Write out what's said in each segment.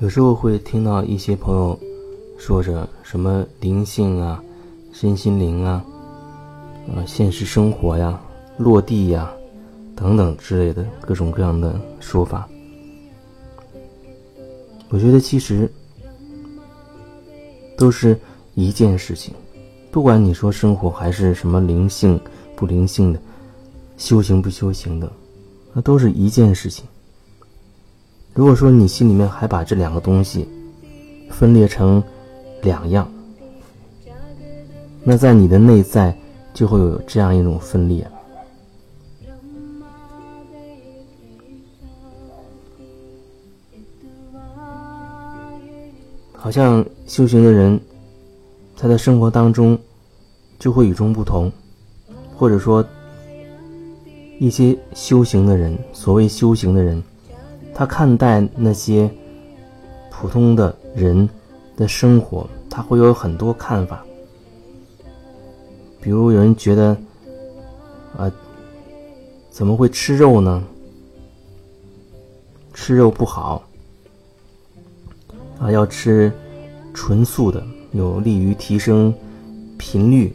有时候会听到一些朋友说着什么灵性啊、身心灵啊、呃现实生活呀、落地呀等等之类的各种各样的说法。我觉得其实都是一件事情，不管你说生活还是什么灵性不灵性的、修行不修行的，那都是一件事情。如果说你心里面还把这两个东西分裂成两样，那在你的内在就会有这样一种分裂。好像修行的人，他的生活当中就会与众不同，或者说一些修行的人，所谓修行的人。他看待那些普通的人的生活，他会有很多看法。比如有人觉得，啊，怎么会吃肉呢？吃肉不好，啊，要吃纯素的，有利于提升频率，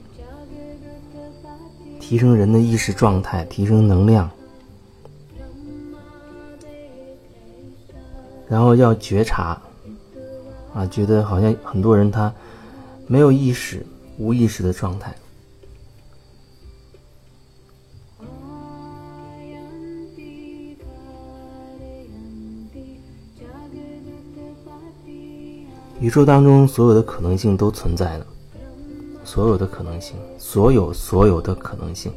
提升人的意识状态，提升能量。然后要觉察，啊，觉得好像很多人他没有意识、无意识的状态。宇宙当中所有的可能性都存在的，所有的可能性，所有所有的可能性，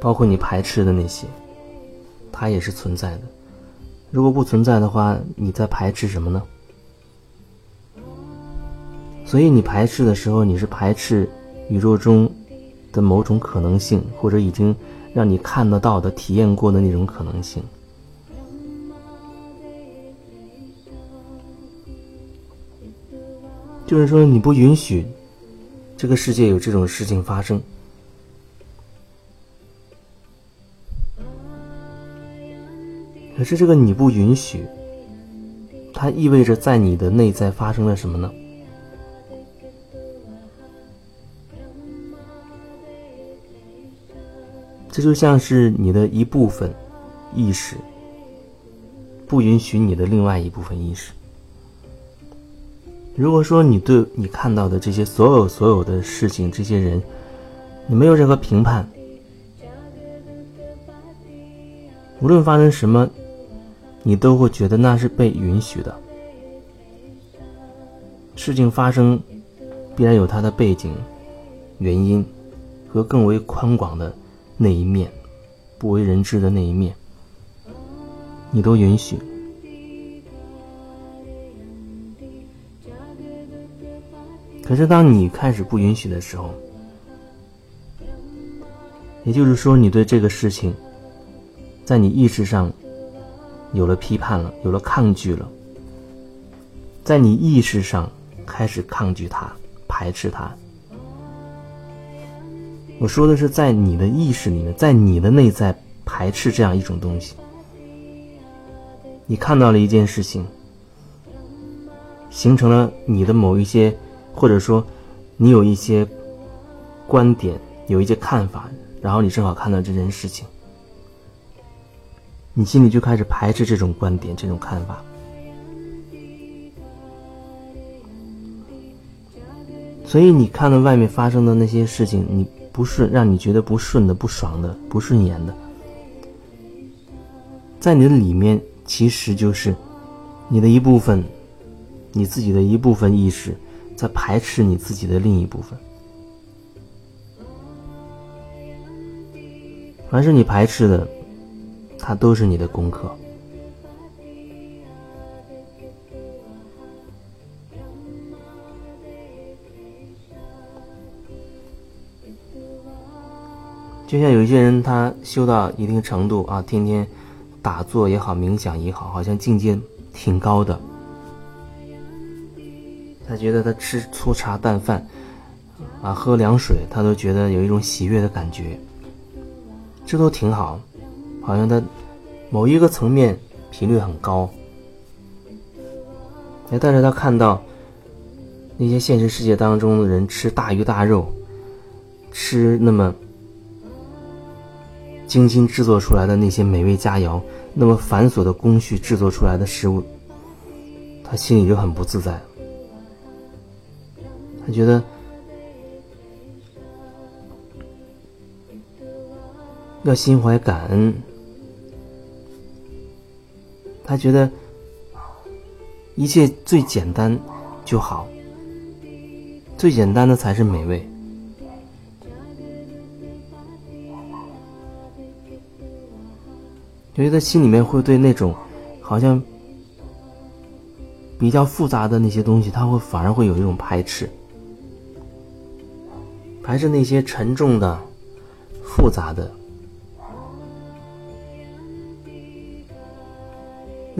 包括你排斥的那些，它也是存在的。如果不存在的话，你在排斥什么呢？所以你排斥的时候，你是排斥宇宙中的某种可能性，或者已经让你看得到的、体验过的那种可能性。就是说，你不允许这个世界有这种事情发生。可是这个你不允许，它意味着在你的内在发生了什么呢？这就像是你的一部分意识不允许你的另外一部分意识。如果说你对你看到的这些所有所有的事情、这些人，你没有任何评判，无论发生什么。你都会觉得那是被允许的。事情发生，必然有它的背景、原因和更为宽广的那一面，不为人知的那一面，你都允许。可是，当你开始不允许的时候，也就是说，你对这个事情，在你意识上。有了批判了，有了抗拒了，在你意识上开始抗拒它、排斥它。我说的是在你的意识里面，在你的内在排斥这样一种东西。你看到了一件事情，形成了你的某一些，或者说你有一些观点，有一些看法，然后你正好看到这件事情。你心里就开始排斥这种观点、这种看法，所以你看到外面发生的那些事情，你不顺，让你觉得不顺的、不爽的、不顺眼的，在你的里面，其实就是你的一部分，你自己的一部分意识在排斥你自己的另一部分。凡是你排斥的。它都是你的功课。就像有一些人，他修到一定程度啊，天天打坐也好，冥想也好，好像境界挺高的。他觉得他吃粗茶淡饭啊，喝凉水，他都觉得有一种喜悦的感觉，这都挺好。好像他某一个层面频率很高，但是他看到那些现实世界当中的人吃大鱼大肉，吃那么精心制作出来的那些美味佳肴，那么繁琐的工序制作出来的食物，他心里就很不自在。他觉得要心怀感恩，他觉得。一切最简单就好，最简单的才是美味。因为他心里面会对那种好像比较复杂的那些东西，他会反而会有一种排斥，排斥那些沉重的、复杂的。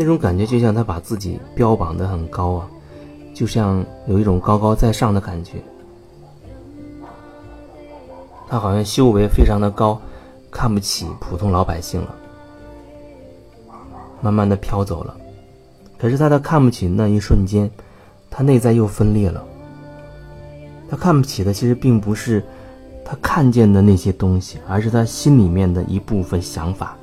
那种感觉就像他把自己标榜的很高啊，就像有一种高高在上的感觉。他好像修为非常的高，看不起普通老百姓了，慢慢的飘走了。可是他的看不起那一瞬间，他内在又分裂了。他看不起的其实并不是他看见的那些东西，而是他心里面的一部分想法。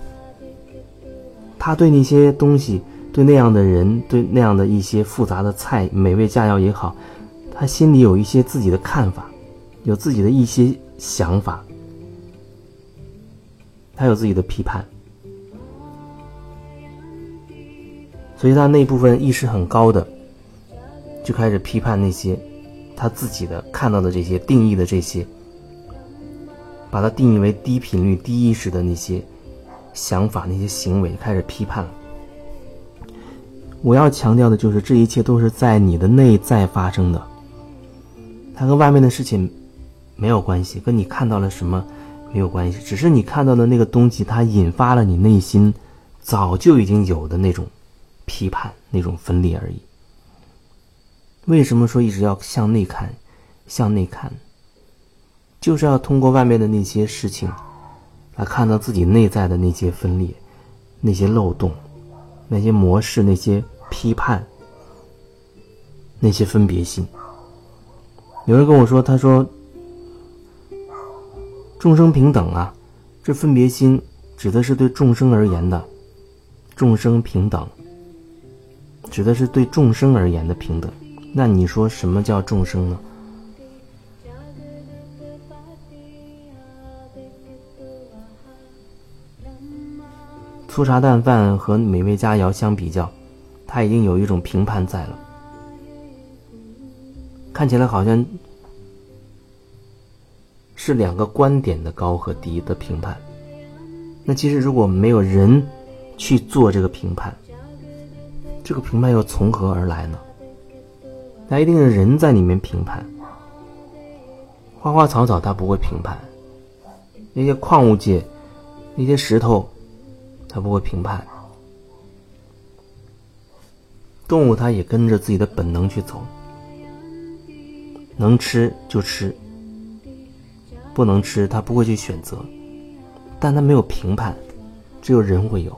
他对那些东西，对那样的人，对那样的一些复杂的菜、美味佳肴也好，他心里有一些自己的看法，有自己的一些想法，他有自己的批判，所以他那部分意识很高的，就开始批判那些他自己的看到的这些定义的这些，把它定义为低频率、低意识的那些。想法那些行为开始批判了。我要强调的就是，这一切都是在你的内在发生的，它跟外面的事情没有关系，跟你看到了什么没有关系，只是你看到的那个东西，它引发了你内心早就已经有的那种批判、那种分裂而已。为什么说一直要向内看？向内看，就是要通过外面的那些事情。来看到自己内在的那些分裂、那些漏洞、那些模式、那些批判、那些分别心。有人跟我说：“他说，众生平等啊，这分别心指的是对众生而言的，众生平等，指的是对众生而言的平等。那你说什么叫众生呢？”粗茶淡饭和美味佳肴相比较，他已经有一种评判在了，看起来好像是两个观点的高和低的评判。那其实如果没有人去做这个评判，这个评判又从何而来呢？那一定是人在里面评判。花花草草它不会评判，那些矿物界，那些石头。他不会评判，动物它也跟着自己的本能去走，能吃就吃，不能吃它不会去选择，但它没有评判，只有人会有。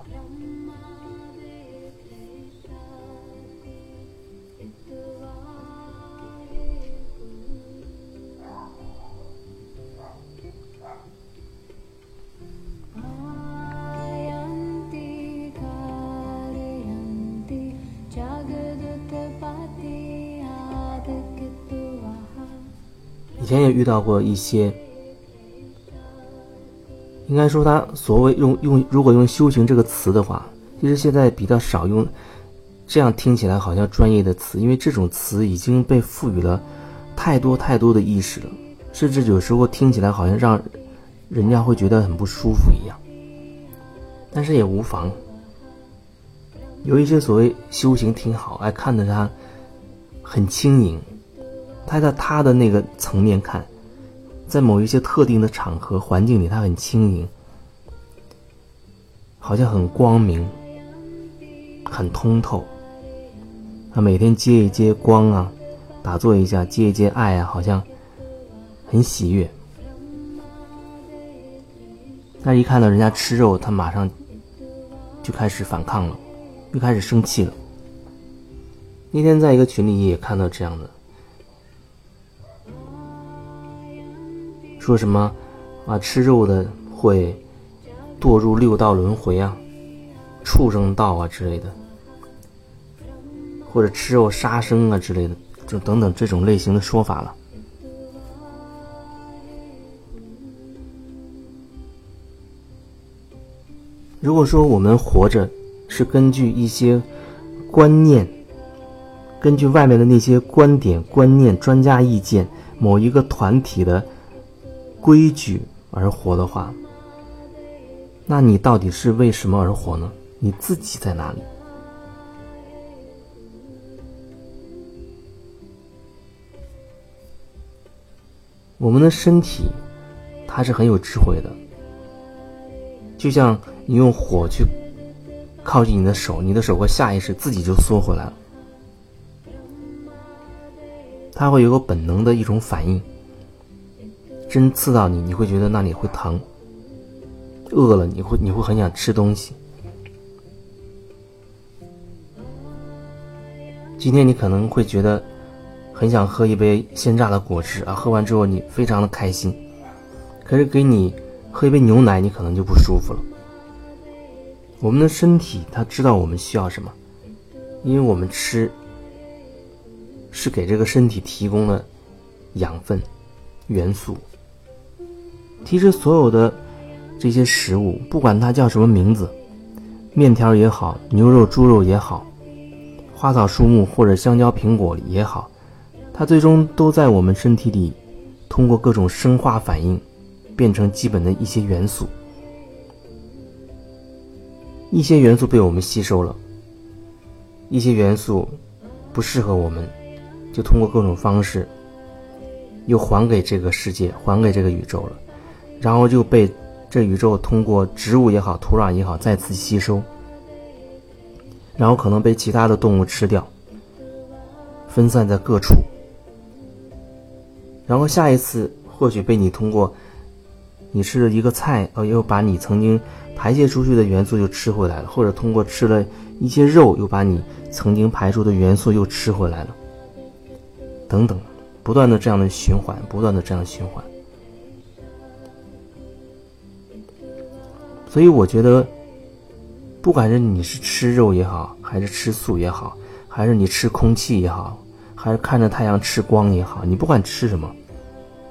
以前也遇到过一些，应该说他所谓用用，如果用修行这个词的话，其实现在比较少用，这样听起来好像专业的词，因为这种词已经被赋予了太多太多的意识了，甚至有时候听起来好像让人家会觉得很不舒服一样。但是也无妨，有一些所谓修行挺好，哎，看着他很轻盈。他在他的那个层面看，在某一些特定的场合环境里，他很轻盈，好像很光明，很通透。他每天接一接光啊，打坐一下，接一接爱啊，好像很喜悦。但一看到人家吃肉，他马上就开始反抗了，又开始生气了。那天在一个群里也看到这样的，说什么啊吃肉的会堕入六道轮回啊、畜生道啊之类的，或者吃肉杀生啊之类的，就等等这种类型的说法了。如果说我们活着是根据一些观念。根据外面的那些观点、观念、专家意见、某一个团体的规矩而活的话，那你到底是为什么而活呢？你自己在哪里？我们的身体，它是很有智慧的，就像你用火去靠近你的手，你的手会下意识自己就缩回来了。它会有个本能的一种反应，针刺到你，你会觉得那里会疼。饿了，你会你会很想吃东西。今天你可能会觉得很想喝一杯鲜榨的果汁啊，喝完之后你非常的开心。可是给你喝一杯牛奶，你可能就不舒服了。我们的身体它知道我们需要什么，因为我们吃。是给这个身体提供了养分、元素。其实所有的这些食物，不管它叫什么名字，面条也好，牛肉、猪肉也好，花草树木或者香蕉、苹果也好，它最终都在我们身体里通过各种生化反应，变成基本的一些元素。一些元素被我们吸收了，一些元素不适合我们。就通过各种方式，又还给这个世界，还给这个宇宙了，然后就被这宇宙通过植物也好，土壤也好再次吸收，然后可能被其他的动物吃掉，分散在各处，然后下一次或许被你通过你吃了一个菜，呃，又把你曾经排泄出去的元素又吃回来了，或者通过吃了一些肉，又把你曾经排出的元素又吃回来了。等等，不断的这样的循环，不断的这样循环。所以我觉得，不管是你是吃肉也好，还是吃素也好，还是你吃空气也好，还是看着太阳吃光也好，你不管吃什么，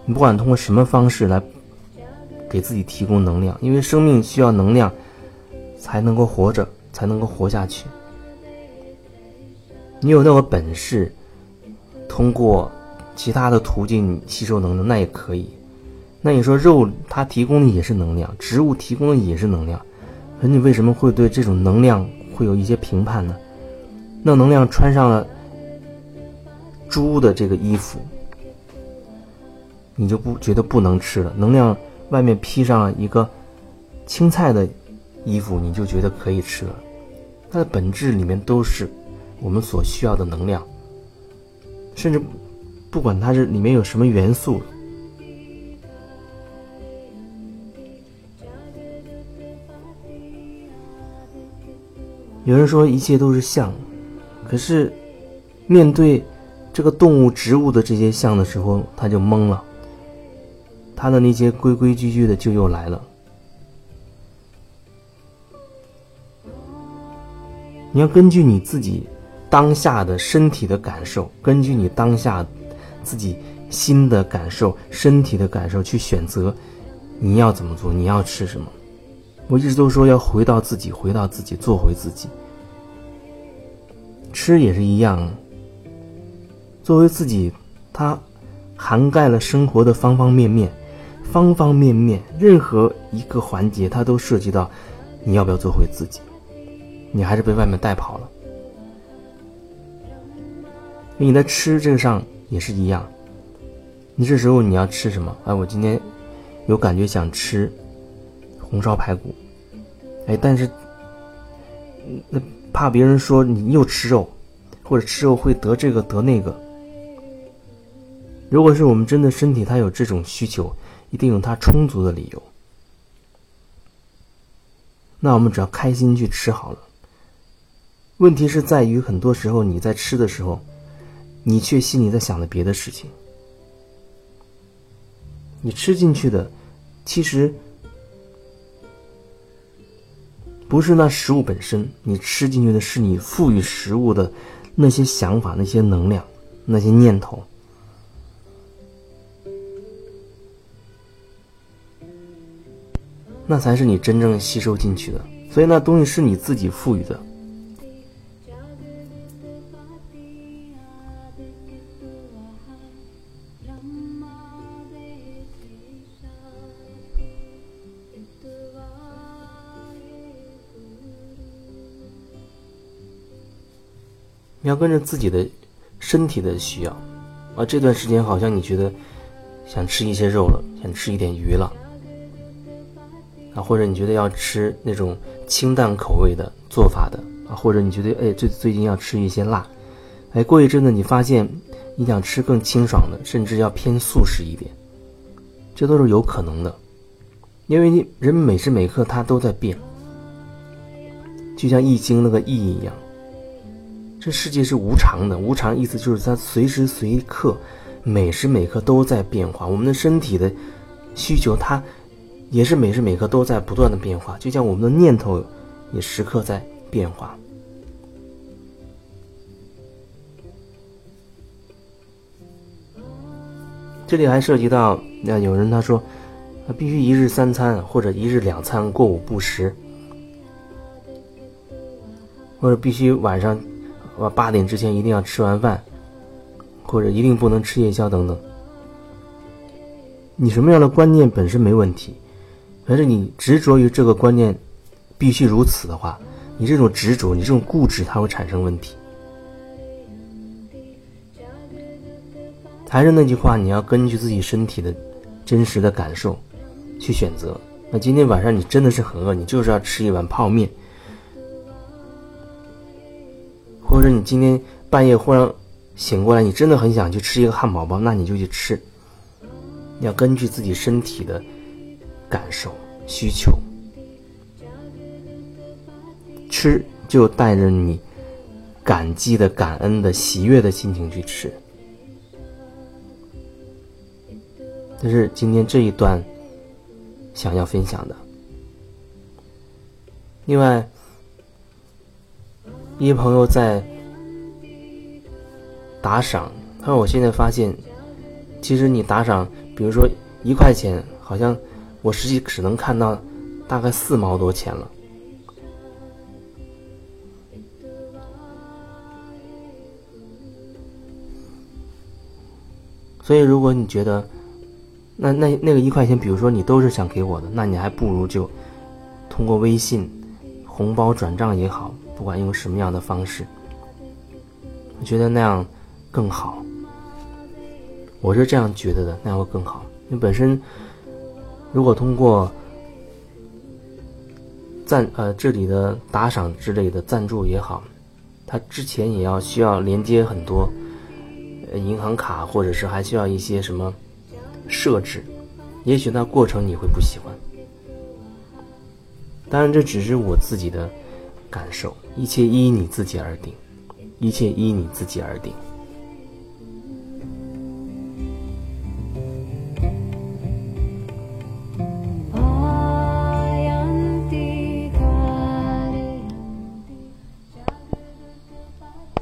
你不管通过什么方式来给自己提供能量，因为生命需要能量才能够活着，才能够活下去。你有那个本事。通过其他的途径吸收能量，那也可以。那你说肉它提供的也是能量，植物提供的也是能量，可你为什么会对这种能量会有一些评判呢？那能量穿上了猪的这个衣服，你就不觉得不能吃了？能量外面披上了一个青菜的衣服，你就觉得可以吃了？它的本质里面都是我们所需要的能量。甚至不管它是里面有什么元素，有人说一切都是相，可是面对这个动物、植物的这些相的时候，他就懵了。他的那些规规矩矩的就又来了。你要根据你自己。当下的身体的感受，根据你当下自己心的感受、身体的感受去选择，你要怎么做？你要吃什么？我一直都说要回到自己，回到自己，做回自己。吃也是一样，作为自己，它涵盖了生活的方方面面，方方面面，任何一个环节，它都涉及到你要不要做回自己，你还是被外面带跑了。你在吃这个上也是一样，你这时候你要吃什么？哎，我今天有感觉想吃红烧排骨，哎，但是那怕别人说你又吃肉，或者吃肉会得这个得那个。如果是我们真的身体它有这种需求，一定有它充足的理由。那我们只要开心去吃好了，问题是在于很多时候你在吃的时候，你却心里在想着别的事情。你吃进去的，其实不是那食物本身，你吃进去的是你赋予食物的那些想法、那些能量、那些念头。那才是你真正吸收进去的，所以那东西是你自己赋予的。你要跟着自己的身体的需要，啊，这段时间好像你觉得想吃一些肉了，想吃一点鱼了。啊，或者你觉得要吃那种清淡口味的做法的啊，或者你觉得哎最最近要吃一些辣，哎过一阵子你发现你想吃更清爽的，甚至要偏素食一点，这都是有可能的，因为你人每时每刻他都在变，就像易经那个易一样，这世界是无常的，无常意思就是它随时随刻每时每刻都在变化，我们的身体的需求它。也是每时每刻都在不断的变化，就像我们的念头也时刻在变化。这里还涉及到，那有人他说，他必须一日三餐或者一日两餐过午不食，或者必须晚上我八点之前一定要吃完饭，或者一定不能吃夜宵等等。你什么样的观念本身没问题。可是你执着于这个观念，必须如此的话，你这种执着，你这种固执，它会产生问题。还是那句话，你要根据自己身体的真实的感受去选择。那今天晚上你真的是很饿，你就是要吃一碗泡面，或者你今天半夜忽然醒过来，你真的很想去吃一个汉堡包，那你就去吃。要根据自己身体的。感受需求，吃就带着你感激的、感恩的、喜悦的心情去吃。这是今天这一段想要分享的。另外，一些朋友在打赏，他说：“我现在发现，其实你打赏，比如说一块钱，好像。”我实际只能看到大概四毛多钱了，所以如果你觉得那那那个一块钱，比如说你都是想给我的，那你还不如就通过微信红包转账也好，不管用什么样的方式，我觉得那样更好。我是这样觉得的，那样会更好，因为本身。如果通过赞呃这里的打赏之类的赞助也好，他之前也要需要连接很多银行卡，或者是还需要一些什么设置，也许那过程你会不喜欢。当然这只是我自己的感受，一切依你自己而定，一切依你自己而定。